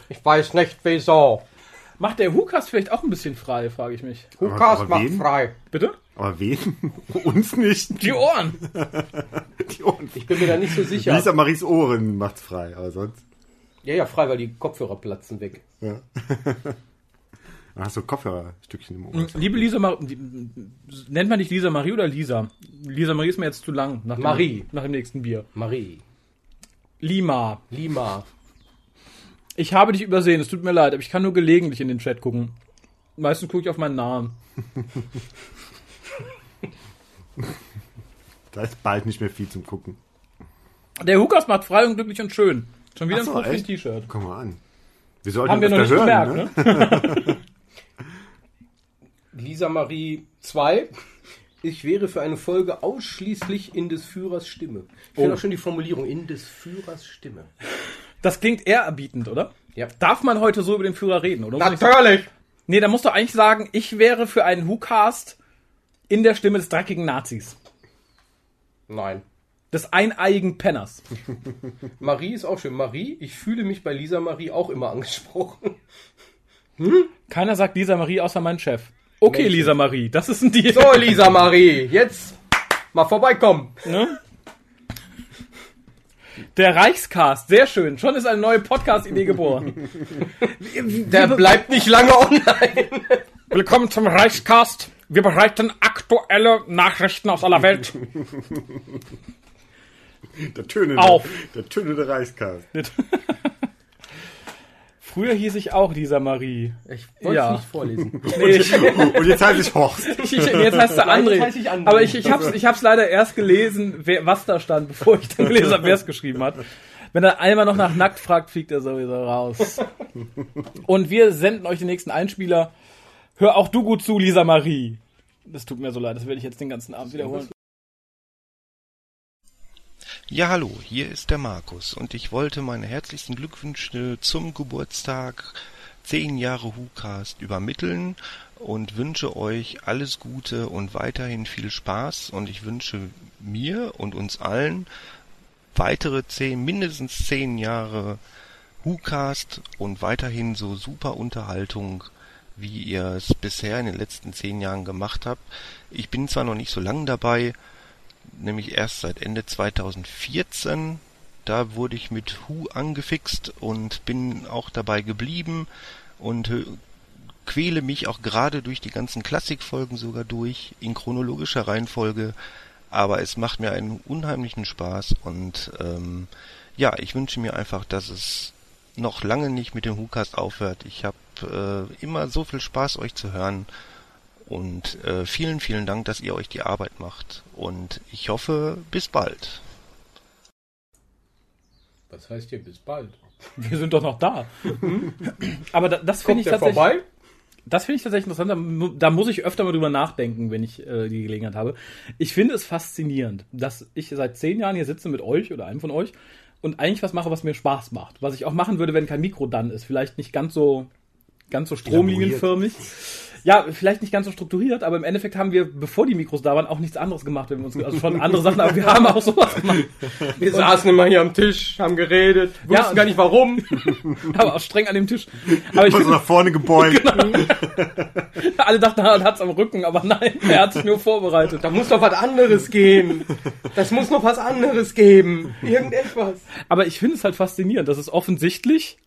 Ich weiß nicht wieso. Macht der Hukas vielleicht auch ein bisschen frei, frage ich mich. Hukas aber macht wen? frei. Bitte? Aber wen? Uns nicht. Die Ohren. Die Ohren. Ich bin mir da nicht so sicher. Lisa Maries Ohren macht's frei, aber sonst. Ja, ja, frei, weil die Kopfhörer platzen weg. Ja. Da hast du Kopfhörerstückchen im Ohr. Liebe Lisa Marie, nennt man dich Lisa Marie oder Lisa? Lisa Marie ist mir jetzt zu lang. Nach dem, Marie. Nach dem nächsten Bier. Marie. Lima. Lima. Ich habe dich übersehen, es tut mir leid, aber ich kann nur gelegentlich in den Chat gucken. Meistens gucke ich auf meinen Namen. Da ist bald nicht mehr viel zum Gucken. Der Hukas macht frei und glücklich und schön. Schon wieder so, ein Profis echt? T-Shirt. Komm mal an. Wir sollten Haben wir noch nicht öfter gemerkt, hören, ne? Lisa Marie 2. Ich wäre für eine Folge ausschließlich in des Führers Stimme. Ich finde Oh. auch schon die Formulierung in des Führers Stimme. Das klingt ehrerbietend, oder? Ja. Darf man heute so über den Führer reden, oder? Natürlich! Nee, da musst du eigentlich sagen, ich wäre für einen Who-Cast in der Stimme des dreckigen Nazis. Nein. Des eineigen Penners. Marie ist auch schön. Marie, ich fühle mich bei Lisa Marie auch immer angesprochen. Keiner sagt Lisa Marie außer mein Chef. Okay, Mensch. Lisa Marie, das ist ein Deal. So, Lisa Marie, jetzt mal vorbeikommen. Ne? Der Reichscast, sehr schön. Schon ist eine neue Podcast-Idee geboren. Der bleibt nicht lange online. Willkommen zum Reichscast. Wir bereiten aktuelle Nachrichten aus aller Welt. Der tönende, Auf. Der tönende Reichskast. Früher hieß ich auch Lisa Marie. Ich wollte Ja. es nicht vorlesen. Nee, ich, Und jetzt heißt ich Horst. ich, jetzt heißt er André. jetzt heiß ich André. Aber ich, ich hab's, ich hab's leider erst gelesen, wer, was da stand, bevor ich dann gelesen habe, wer es geschrieben hat. Wenn er einmal noch nach nackt fragt, fliegt er sowieso raus. Und wir senden euch den nächsten Einspieler. Hör auch du gut zu, Lisa Marie. Das tut mir so leid, das werde ich jetzt den ganzen Abend wiederholen. Ja, hallo, hier ist der Markus und ich wollte meine herzlichsten Glückwünsche zum Geburtstag 10 Jahre WhoCast übermitteln und wünsche euch alles Gute und weiterhin viel Spaß und ich wünsche mir und uns allen weitere 10, mindestens 10 Jahre WhoCast und weiterhin so super Unterhaltung, wie ihr es bisher in den letzten 10 Jahren gemacht habt. Ich bin zwar noch nicht so lange dabei, nämlich erst seit Ende 2014. Da wurde ich mit Hu angefixt und bin auch dabei geblieben und hö- quäle mich auch gerade durch die ganzen Klassikfolgen sogar durch, in chronologischer Reihenfolge. Aber es macht mir einen unheimlichen Spaß und ähm, ja, ich wünsche mir einfach, dass es noch lange nicht mit dem WhoCast aufhört. Ich habe äh, immer so viel Spaß, euch zu hören. Und äh, vielen, vielen Dank, dass ihr euch die Arbeit macht. Und ich hoffe, bis bald. Was heißt hier bis bald? Wir sind doch noch da. Aber da, das finde ich tatsächlich. vorbei? Das finde ich tatsächlich interessant. Da, da muss ich öfter mal drüber nachdenken, wenn ich äh, die Gelegenheit habe. Ich finde es faszinierend, dass ich seit zehn Jahren hier sitze mit euch oder einem von euch und eigentlich was mache, was mir Spaß macht. Was ich auch machen würde, wenn kein Mikro dann ist. Vielleicht nicht ganz so, ganz so stromlinienförmig. Ja, vielleicht nicht ganz so strukturiert, aber im Endeffekt haben wir, bevor die Mikros da waren, auch nichts anderes gemacht, wenn wir uns, also schon andere Sachen, aber wir haben auch sowas gemacht. Wir saßen immer hier am Tisch, haben geredet, wussten Ja, gar nicht warum. aber auch streng an dem Tisch. Aber ich Immer so nach vorne gebeugt. alle dachten, er hat's am Rücken, aber nein, er hat sich nur vorbereitet. Da muss doch was anderes gehen. Das muss noch was anderes geben. Irgendetwas. Aber ich finde es halt faszinierend, dass es offensichtlich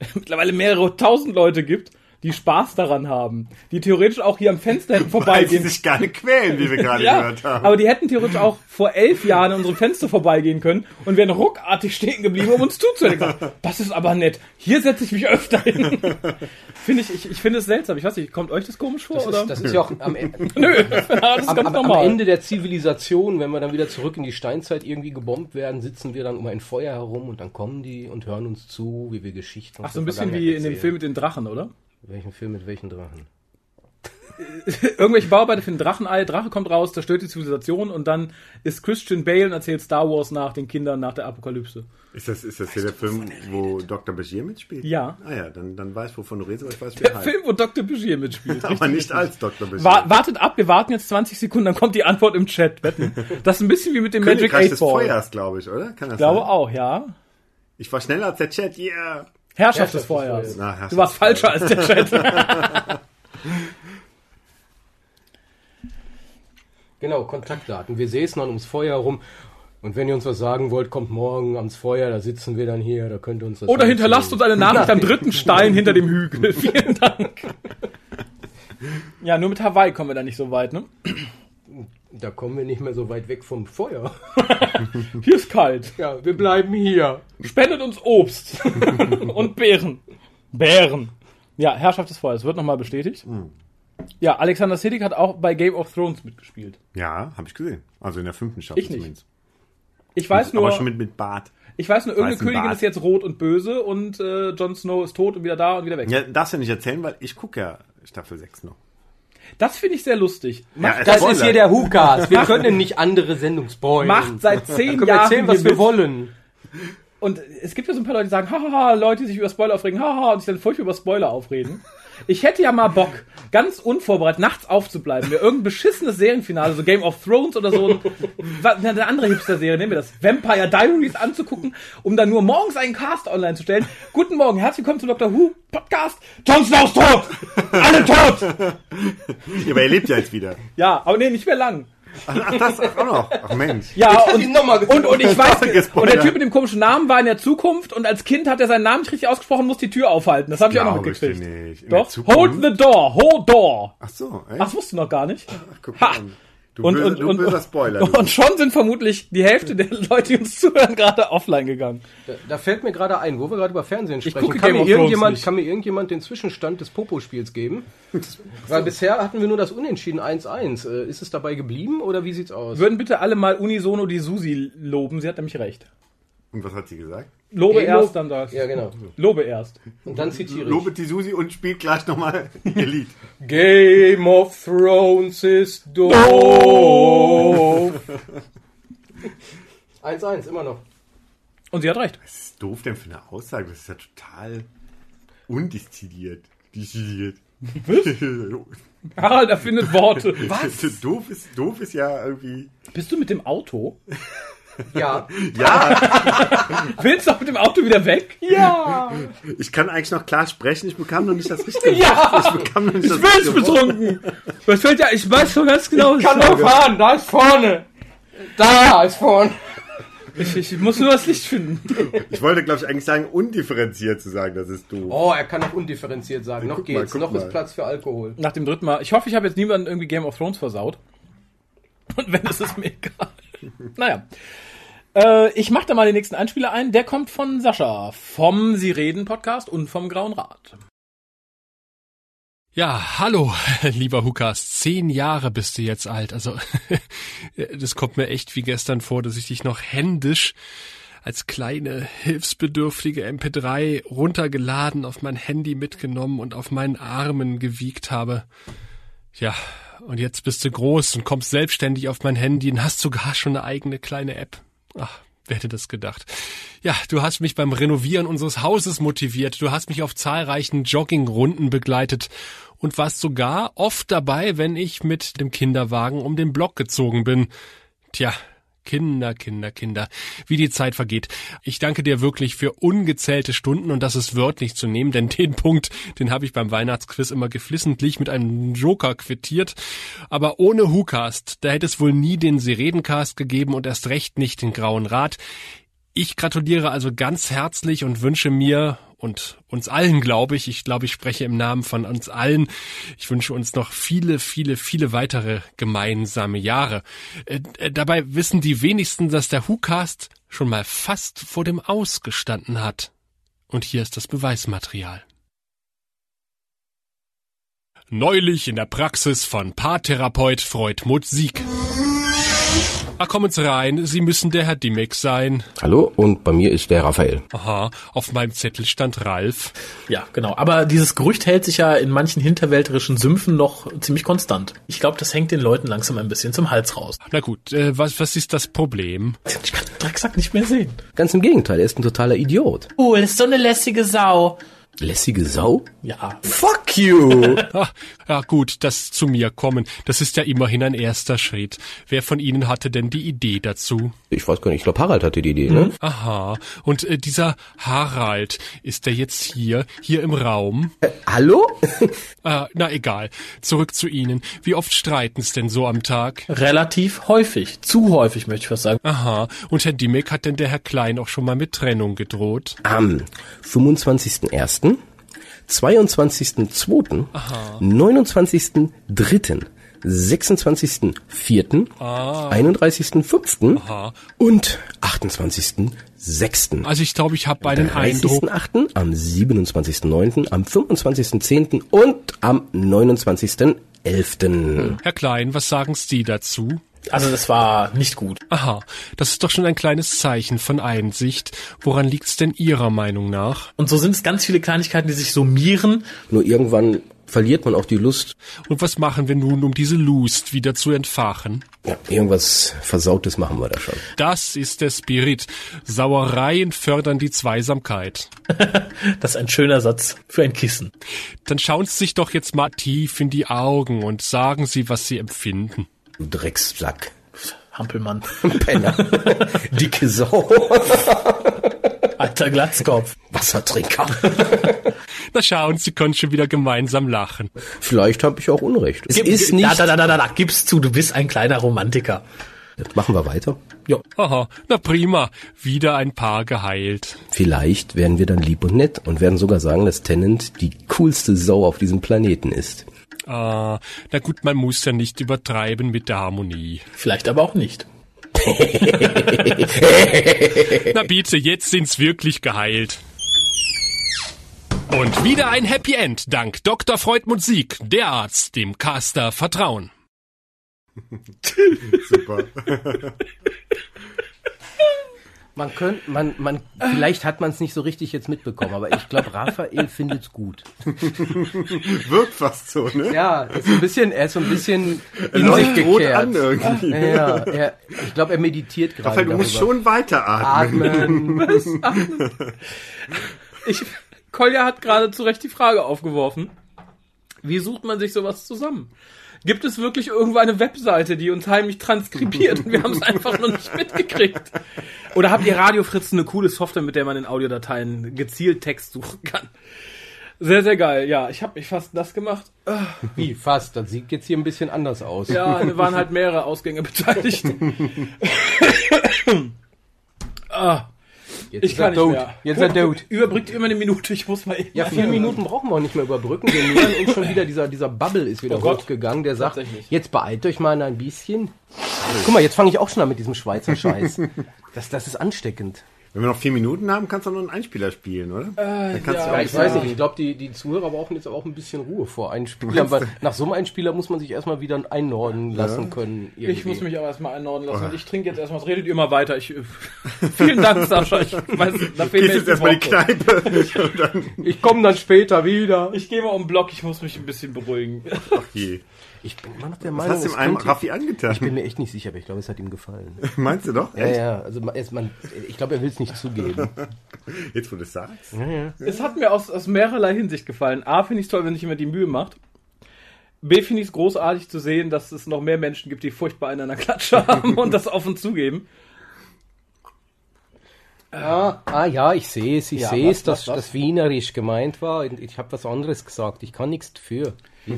mittlerweile mehrere tausend Leute gibt, die Spaß daran haben, die theoretisch auch hier am Fenster hätten Weil sie vorbeigehen. sich gerne quälen, wie wir gerade Ja, gehört haben. aber die hätten theoretisch auch vor elf Jahren an unserem Fenster vorbeigehen können und wären ruckartig stehen geblieben, um uns zuzuhören. Das ist aber nett. Hier setze ich mich öfter hin. finde ich, ich, ich finde es seltsam. Ich weiß nicht, kommt euch das komisch vor? Das oder? ist, das ist ja auch am, Ende- Nö, das ist am, ganz am, am. Ende der Zivilisation, wenn wir dann wieder zurück in die Steinzeit irgendwie gebombt werden, sitzen wir dann um ein Feuer herum und dann kommen die und hören uns zu, wie wir Geschichten Ach, so ein bisschen wie in dem. Film mit den Drachen, oder? Welchen Film mit welchen Drachen? Irgendwelche Bauarbeiter finden Drachenei, Drache kommt raus, zerstört die Zivilisation und dann ist Christian Bale und erzählt Star Wars nach den Kindern nach der Apokalypse. Ist das, ist das hier der Film, wo Dr. Bashir mitspielt? Ja. Ah ja, dann, dann weiß wovon du redest, aber ich weiß, wie Der er heißt. Film, wo Dr. Bashir mitspielt. Aber nicht als Dr. Bashir. Wa wartet ab, wir warten jetzt 20 Sekunden, dann kommt die Antwort im Chat. Wetten. Das ist ein bisschen wie mit dem Magic Königreich 8 des Ball. Feuers, glaube ich, oder? Kann das Ich glaube sein? auch, ja. Ich war schneller als der Chat, yeah. Herrschaft des des Feuers. Feuers. Na, Herrschaft Du warst falscher als der Chat. Genau, Kontaktdaten. Wir säßen dann ums Feuer herum. Und wenn ihr uns was sagen wollt, kommt morgen ans Feuer, da sitzen wir dann hier, da könnt ihr uns das Oder hinterlasst uns eine Nachricht am dritten Stein hinter dem Hügel. Vielen Dank. Ja, nur mit Hawaii kommen wir da nicht so weit, ne? Da kommen wir nicht mehr so weit weg vom Feuer. Hier ist kalt. Ja, wir bleiben hier. Spendet uns Obst und Beeren. Bären. Ja, Herrschaft des Feuers wird nochmal bestätigt. Hm. Ja, Alexander Siddig hat auch bei Game of Thrones mitgespielt. Ja, habe ich gesehen. Also in der fünften Staffel Ich nicht. zumindest. Ich weiß nur, aber schon mit, mit Bart. ich weiß nur, irgendeine Königin Bart. ist jetzt rot und böse und äh, Jon Snow ist tot und wieder da und wieder weg. Ja, darfst du nicht erzählen, weil ich gucke ja Staffel 6 noch. Das finde ich sehr lustig. Macht, Ja, Das Spoiler. ist hier der Hukas. Wir können nicht andere Sendungen spoilern. macht seit zehn können wir Jahren erzählen, was wir mit. wollen. Und es gibt ja so ein paar Leute, die sagen, haha, Leute, die sich über Spoiler aufregen, haha, und sich dann furchtbar über Spoiler aufreden. Ich hätte ja mal Bock, ganz unvorbereitet nachts aufzubleiben, mir irgendein beschissenes Serienfinale, so Game of Thrones oder so, eine andere Hipster-Serie, nehmen wir das, Vampire Diaries anzugucken, um dann nur morgens einen Cast online zu stellen. Guten Morgen, herzlich willkommen zum Dr. Who Podcast. Jon Snow ist tot! Alle tot! Ja, aber er lebt ja jetzt wieder. Ja, aber nee, nicht mehr lang. Ach, das auch noch. Ach Mensch. Ja, und, ihn noch mal und, und ich weiß, und der Typ mit dem komischen Namen war in der Zukunft und als Kind hat er seinen Namen nicht richtig ausgesprochen, muss die Tür aufhalten. Das habe ich auch noch mitgekriegt. Doch. Hold the door, hold door. Ach so, echt? Ach, das wusstest du noch gar nicht. Guck Ha. mal. Du, Und, böse, und, du und, Spoiler. du. und schon sind vermutlich die Hälfte der Leute, die uns zuhören, gerade offline gegangen. Da, da fällt mir gerade ein, wo wir gerade über Fernsehen sprechen. gucke kann, mir irgendjemand, kann mir irgendjemand den Zwischenstand des Popo-Spiels geben? Weil bisher hatten wir nur das Unentschieden 1-1. Äh, Ist es dabei geblieben oder wie sieht's aus? Würden bitte alle mal unisono die Susi loben, sie hat nämlich recht. Und was hat sie gesagt? Lobe Emo- erst, dann das. Ja, genau. Lobe erst. Und dann zitiere ich. Lobet die Susi und spielt gleich nochmal ihr Lied. Game of Thrones ist doof. 1-1, immer noch. Und sie hat recht. Was ist doof denn für eine Aussage? Das ist ja total undistilliert. Distilliert. Harald erfindet Worte. Was? doof, ist, doof ist ja irgendwie. Bist du mit dem Auto? Ja. Ja, Willst du auch mit dem Auto wieder weg? Ja. ich kann eigentlich noch klar sprechen, ich bekam noch nicht das richtige Ja. Ich bekam noch nicht Ich das bin richtige betrunken. Was fällt ja, ich weiß schon ganz genau, was Kann ich doch sage. fahren, da ist vorne. Da ist vorne. Ich, ich muss nur das Licht finden. Ich wollte, glaube ich, eigentlich sagen, undifferenziert zu sagen, das ist du. Oh, er kann auch undifferenziert sagen. Noch Guck mal, geht's. guck noch mal. ist Platz für Alkohol. Nach dem dritten Mal. Ich hoffe, ich habe jetzt niemanden irgendwie Game of Thrones versaut. Und wenn, ist es mir egal. naja. Äh, ich mache da mal den nächsten Einspieler ein. Der kommt von Sascha vom Sie reden Podcast und vom Grauen Rat. Ja, hallo, lieber Hukas. Zehn Jahre bist du jetzt alt. Also, das kommt mir echt wie gestern vor, dass ich dich noch händisch als kleine, hilfsbedürftige MP3 runtergeladen, auf mein Handy mitgenommen und auf meinen Armen gewiegt habe. Ja, und jetzt bist du groß und kommst selbstständig auf mein Handy und hast sogar schon eine eigene kleine App. Ach, wer hätte das gedacht? Ja, du hast mich beim Renovieren unseres Hauses motiviert, du hast mich auf zahlreichen Joggingrunden begleitet und warst sogar oft dabei, wenn ich mit dem Kinderwagen um den Block gezogen bin. Tja, Kinder, Kinder, Kinder, wie die Zeit vergeht. Ich danke dir wirklich für ungezählte Stunden und das ist wörtlich zu nehmen, denn den Punkt, den habe ich beim Weihnachtsquiz immer geflissentlich mit einem Joker quittiert. Aber ohne Hukast, da hätte es wohl nie den Siredencast gegeben und erst recht nicht den Grauen Rat. Ich gratuliere also ganz herzlich und wünsche mir und uns allen, glaube ich, ich glaube, ich spreche im Namen von uns allen, ich wünsche uns noch viele, viele, viele weitere gemeinsame Jahre. Äh, äh, dabei wissen die wenigsten, dass der WhoCast schon mal fast vor dem Aus gestanden hat. Und hier ist das Beweismaterial. Neulich in der Praxis von Paartherapeut Freudmut Sieg. Ach, kommen Sie rein, Sie müssen der Herr Dimmek sein. Hallo, und bei mir ist der Raphael. Aha, auf meinem Zettel stand Ralf. Ja, genau. Aber dieses Gerücht hält sich ja in manchen hinterwälterischen Sümpfen noch ziemlich konstant. Ich glaube, das hängt den Leuten langsam ein bisschen zum Hals raus. Na gut, äh, was, was ist das Problem? Ich kann den Drecksack nicht mehr sehen. Ganz im Gegenteil, er ist ein totaler Idiot. Cool, ist so eine lässige Sau. Lässige Sau? Ja. Fuck you! Ach, ja gut, das zu mir kommen, das ist ja immerhin ein erster Schritt. Wer von Ihnen hatte denn die Idee dazu? Ich weiß gar nicht, ich glaube Harald hatte die Idee, ne? Aha, und äh, dieser Harald, ist der jetzt hier, hier im Raum? Äh, hallo? äh, na egal, zurück zu Ihnen. Wie oft streiten's denn so am Tag? Relativ häufig. Zu häufig, möchte ich fast sagen. Aha, und Herr Dimmek hat denn der Herr Klein auch schon mal mit Trennung gedroht? Am 25.01., 22.02., 29.03., 26.04., Ah. 31.05. Aha. und 28.06. Also ich glaube, ich habe einen Eindruck. 30.08., am 27.09., am 25.10. und am 29.11. Herr Klein, was sagen Sie dazu? Also das war nicht gut. Aha, das ist doch schon ein kleines Zeichen von Einsicht. Woran liegt's denn Ihrer Meinung nach? Und so sind es ganz viele Kleinigkeiten, die sich summieren. Nur irgendwann verliert man auch die Lust. Und was machen wir nun, um diese Lust wieder zu entfachen? Ja, irgendwas Versautes machen wir da schon. Das ist der Spirit. Sauereien fördern die Zweisamkeit. Das ist ein schöner Satz für ein Kissen. Dann schauen Sie sich doch jetzt mal tief in die Augen und sagen Sie, was Sie empfinden. Du Dreckssack. Hampelmann. Penner. Dicke Sau. Alter Glatzkopf. Wassertrinker. Na schauen, Sie können schon wieder gemeinsam lachen. Vielleicht habe ich auch Unrecht. Es Gib- ist Da, nicht... da, da, da, da, gibst zu, du bist ein kleiner Romantiker. Machen wir weiter. Ja. Aha, na prima. Wieder ein Paar geheilt. Vielleicht werden wir dann lieb und nett und werden sogar sagen, dass Tennant die coolste Sau auf diesem Planeten ist. Ah, na gut, man muss ja nicht übertreiben mit der Harmonie. Vielleicht aber auch nicht. Na bitte, jetzt sind's wirklich geheilt. Und wieder ein Happy End, dank Dr. Freudmund Sieg, der Arzt, dem Caster Vertrauen. Super. Man könnte, man, man, vielleicht hat man es nicht so richtig jetzt mitbekommen, aber ich glaube, Raphael findet's gut. Wirkt fast so, ne? Ja, ist so ein bisschen, er ist so ein bisschen in läuft sich rot gekehrt. an irgendwie. Ja, er, ich glaube, er meditiert gerade. Raphael, du musst darüber. schon weiteratmen. Atmen. Ich, Kolja hat gerade zu Recht die Frage aufgeworfen. Wie sucht man sich sowas zusammen? Gibt es wirklich irgendwo eine Webseite, die uns heimlich transkribiert und wir haben es einfach noch nicht mitgekriegt? Oder habt ihr Radio Fritz eine coole Software, mit der man in Audiodateien gezielt Text suchen kann? Sehr, sehr geil. Ja, ich habe mich fast nass gemacht. Ah, Wie, fast. Das sieht jetzt hier ein bisschen anders aus. Ja, da waren halt mehrere Ausgänge beteiligt. Ah, Jetzt ich ist kann er nicht tot. mehr. Jetzt ist er tot. Überbrückt immer eine Minute, ich muss mal eben. Ja, vier Minuten brauchen wir auch nicht mehr überbrücken. Wir nähern uns schon wieder, dieser, dieser Bubble ist wieder Oh Gott. hochgegangen, der sagt, jetzt beeilt euch mal ein bisschen. Guck mal, jetzt fange ich auch schon an mit diesem Schweizer Scheiß. Das, das ist ansteckend. Wenn wir noch vier Minuten haben, kannst du noch einen Einspieler spielen, oder? Dann kannst du Ja, auch ich weiß nicht, ich glaube, die, die Zuhörer brauchen jetzt aber auch ein bisschen Ruhe vor Einspielern, weil nach so einem Einspieler muss man sich erstmal wieder einordnen lassen Ja. können. Ich irgendwie. muss mich aber erstmal einordnen lassen und ich trinke jetzt erstmal, redet ihr mal weiter. Ich, äh, vielen Dank, Sascha. Ich weiß, da fehlen Gehst jetzt erstmal die Kneipe. Ich komme dann später wieder. Ich gehe mal um den Block, ich muss mich ein bisschen beruhigen. ach je. Ich bin immer noch der Was Meinung, hast du dem einem könnte- Raffi angetan? Ich bin mir echt nicht sicher, aber ich glaube, es hat ihm gefallen. Meinst du doch? Ja, Echt? ja, also man, ich glaube, er will es nicht zugeben. Jetzt, wo du es sagst. Ja, ja. Es hat mir aus, aus mehrerlei Hinsicht gefallen. A, finde ich es toll, wenn sich jemand die Mühe macht. B, finde ich es großartig zu sehen, dass es noch mehr Menschen gibt, die furchtbar einen an der Klatsche haben und das offen zugeben. Ah, ah ja, ich sehe es, ich Ja, sehe es, dass das Wienerisch gemeint war. Und Ich habe was anderes gesagt. Ich kann nichts dafür.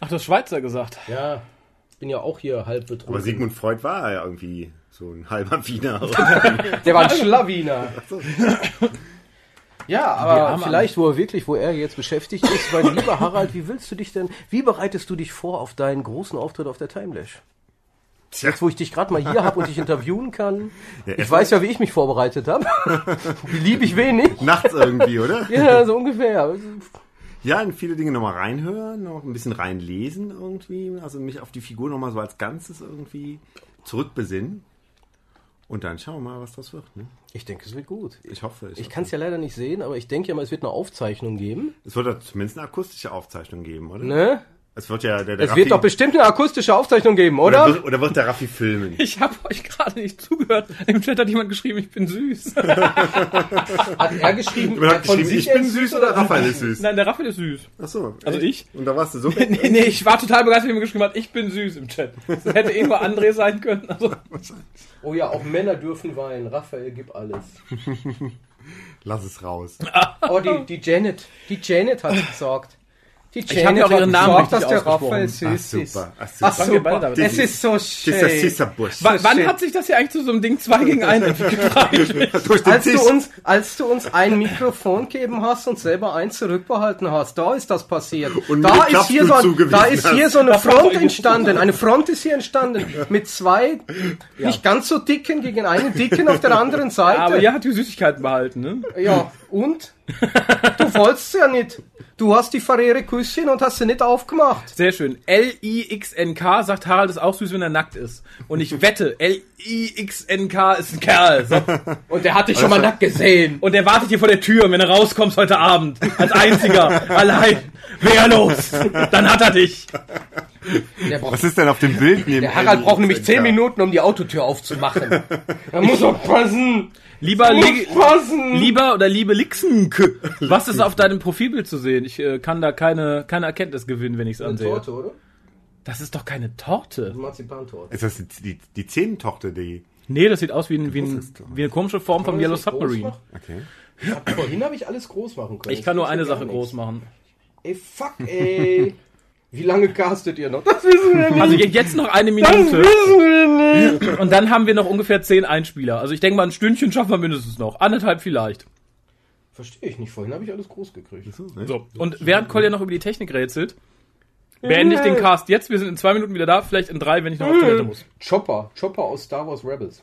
Ach, das Schweizer gesagt. Ja, ich bin ja auch hier halb betrunken. Aber Sigmund Freud war ja irgendwie so ein halber Wiener. Der war ein Schlawiner. Ja, aber haben vielleicht, wo er wirklich, wo er jetzt beschäftigt ist, weil lieber Harald, wie willst du dich denn, wie bereitest du dich vor auf deinen großen Auftritt auf der Timelash? Jetzt, wo ich dich gerade mal hier habe und dich interviewen kann. Ja, ich weiß ja, wie ich mich vorbereitet habe. Lieb ich wenig. Nachts irgendwie, oder? Ja, so ungefähr. Ja, in viele Dinge nochmal reinhören, noch ein bisschen reinlesen irgendwie. Also mich auf die Figur nochmal so als Ganzes irgendwie zurückbesinnen. Und dann schauen wir mal, was das wird. Ne? Ich denke, es wird gut. Ich hoffe. Ich kann es ja leider nicht sehen, aber ich denke ja mal, es wird eine Aufzeichnung geben. Es wird ja zumindest eine akustische Aufzeichnung geben, oder? Ne? Es wird ja der, der Es wird doch bestimmt eine akustische Aufzeichnung geben, oder? Oder wird, oder wird der Raffi filmen? Ich habe euch gerade nicht zugehört. Im Chat hat jemand geschrieben, ich bin süß. Hat er geschrieben, Jemand hat von geschrieben, sich ich bin er süß oder Raphael ist süß? Nein, der Raphael ist süß. Ach so. Also echt? ich? Und da warst du so. Nee, nee, ich war total begeistert, wie jemand geschrieben hat, ich bin süß im Chat. Das hätte irgendwo André sein können. Also, Oh ja, auch Männer dürfen weinen. Raphael, gib alles. Lass es raus. Oh, die, die Janet. Die Janet hat gesagt. Die Ich hab ja auch hat ihren Namen gesagt, dass der. Raphael Ach, süß ist. super. Ach, Ach, wir beide super. Es ist so Dieser schön. Sisserbusch. Wa- wann hat sich das hier eigentlich zu so einem Ding 2 gegen 1 entwickelt? Als du, uns, als du uns ein Mikrofon gegeben hast und selber eins zurückbehalten hast, da ist das passiert. Und da, ist hier so ein, da ist hier so eine Das Front entstanden. Eine Front ist hier entstanden. Mit zwei nicht ganz so dicken gegen einen dicken auf der anderen Seite. Aber ihr habt die Süßigkeiten behalten, ne? Ja, und? Du wolltest ja nicht. Du hast die Farriere Küsschen und hast sie nicht aufgemacht. Sehr schön. L-I-X-N-K sagt Harald ist auch süß, wenn er nackt ist. Und ich wette, L-I-X-N-K ist ein Kerl. So. Und der hat dich schon mal nackt gesehen. Und der wartet hier vor der Tür, wenn du rauskommst heute Abend. Als einziger. allein. Wehrlos. Dann hat er dich. Der, braucht, Was ist denn auf dem Bild neben der Harald braucht nämlich zehn Minuten. Minuten, um die Autotür aufzumachen. Er muss doch passen. Lieber, Li passen. lieber oder liebe Lixenk, was ist auf deinem Profilbild zu sehen? Ich äh, kann da keine, keine Erkenntnis gewinnen, wenn ich es ansehe. oder? Das ist doch keine Torte. Marzipantorte. Ist das die, die, die Zehntochter, die. Nee, das sieht aus wie, ein, wie, ein, wie eine komische Form vom Kann Yellow Submarine. Okay. Hab- Vorhin habe ich alles groß machen können. Ich kann nur eine Sache groß machen. Ey, fuck, ey. Wie lange castet ihr noch? Das wissen wir nicht. Also je- jetzt noch eine das Minute. wissen wir nicht. Und dann haben wir noch ungefähr zehn Einspieler. Also ich denke mal, ein Stündchen schaffen wir mindestens noch. Anderthalb vielleicht. Verstehe ich nicht. Vorhin habe ich alles groß gekriegt. So. Und während Kolja noch über die Technik rätselt, beende ich den Cast jetzt. Wir sind in zwei Minuten wieder da. Vielleicht in drei, wenn ich noch auf Toilette muss. Chopper. Chopper aus Star Wars Rebels.